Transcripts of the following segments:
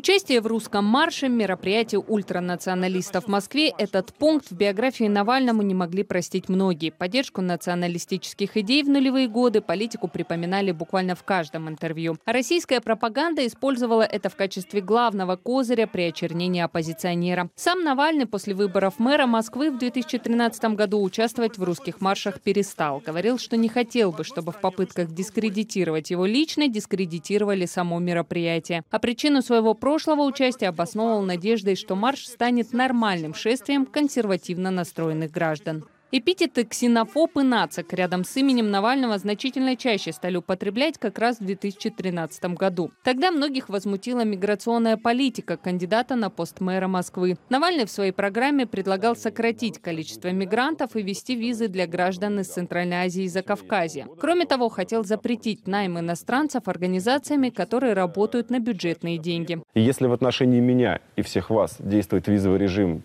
Участие в русском марше, мероприятие ультранационалистов в Москве, этот пункт в биографии Навальному не могли простить многие. Поддержку националистических идей в нулевые годы политику припоминали буквально в каждом интервью. Российская пропаганда использовала это в качестве главного козыря при очернении оппозиционера. Сам Навальный после выборов мэра Москвы в 2013 году участвовать в русских маршах перестал. Говорил, что не хотел бы, чтобы в попытках дискредитировать его лично дискредитировали само мероприятие. А причину своего прошлого участия обосновывал надеждой, что марш станет нормальным шествием консервативно настроенных граждан. Эпитеты «ксенофоб» и «нацик» рядом с именем Навального значительно чаще стали употреблять как раз в 2013 году. Тогда многих возмутила миграционная политика кандидата на пост мэра Москвы. Навальный в своей программе предлагал сократить количество мигрантов и ввести визы для граждан из Центральной Азии и Закавказья. Кроме того, хотел запретить найм иностранцев организациями, которые работают на бюджетные деньги. Если в отношении меня и всех вас действует визовый режим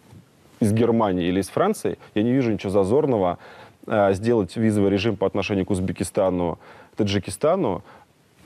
из Германии или из Франции, я не вижу ничего зазорного э, сделать визовый режим по отношению к Узбекистану, Таджикистану.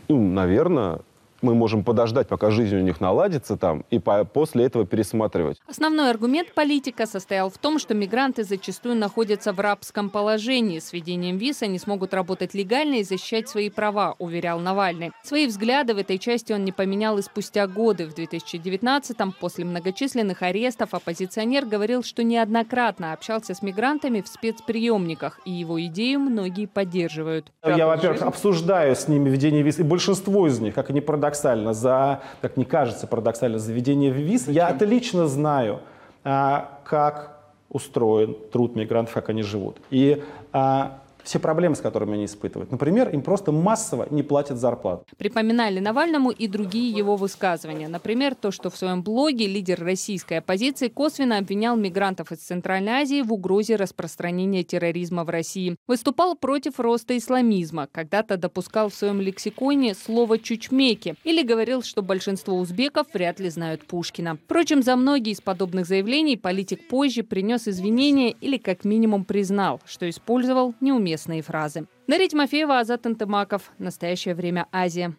Ну, наверное, мы можем подождать, пока жизнь у них наладится там, и по после этого пересматривать. Основной аргумент политика состоял в том, что мигранты зачастую находятся в рабском положении. С введением виз они смогут работать легально и защищать свои права, уверял Навальный. Свои взгляды в этой части он не поменял и спустя годы. В 2019-м, после многочисленных арестов, оппозиционер говорил, что неоднократно общался с мигрантами в спецприемниках, и его идею многие поддерживают. Я, во-первых, обсуждаю с ними введение виз, и большинство из них, как они продают парадоксально, за, как мне кажется, парадоксально, заведение виз. Я это лично знаю, а, как устроен труд мигрантов, как они живут. И а, все проблемы, с которыми они испытывают. Например, им просто массово не платят зарплату. Припоминали Навальному и другие его высказывания. Например, то, что в своем блоге лидер российской оппозиции косвенно обвинял мигрантов из Центральной Азии в угрозе распространения терроризма в России. Выступал против роста исламизма. Когда-то допускал в своем лексиконе слово «чучмеки» или говорил, что большинство узбеков вряд ли знают Пушкина. Впрочем, за многие из подобных заявлений политик позже принес извинения или как минимум признал, что использовал неуместно известные фразы. Дарья Тимофеева, Азат Антымаков. Настоящее время Азия.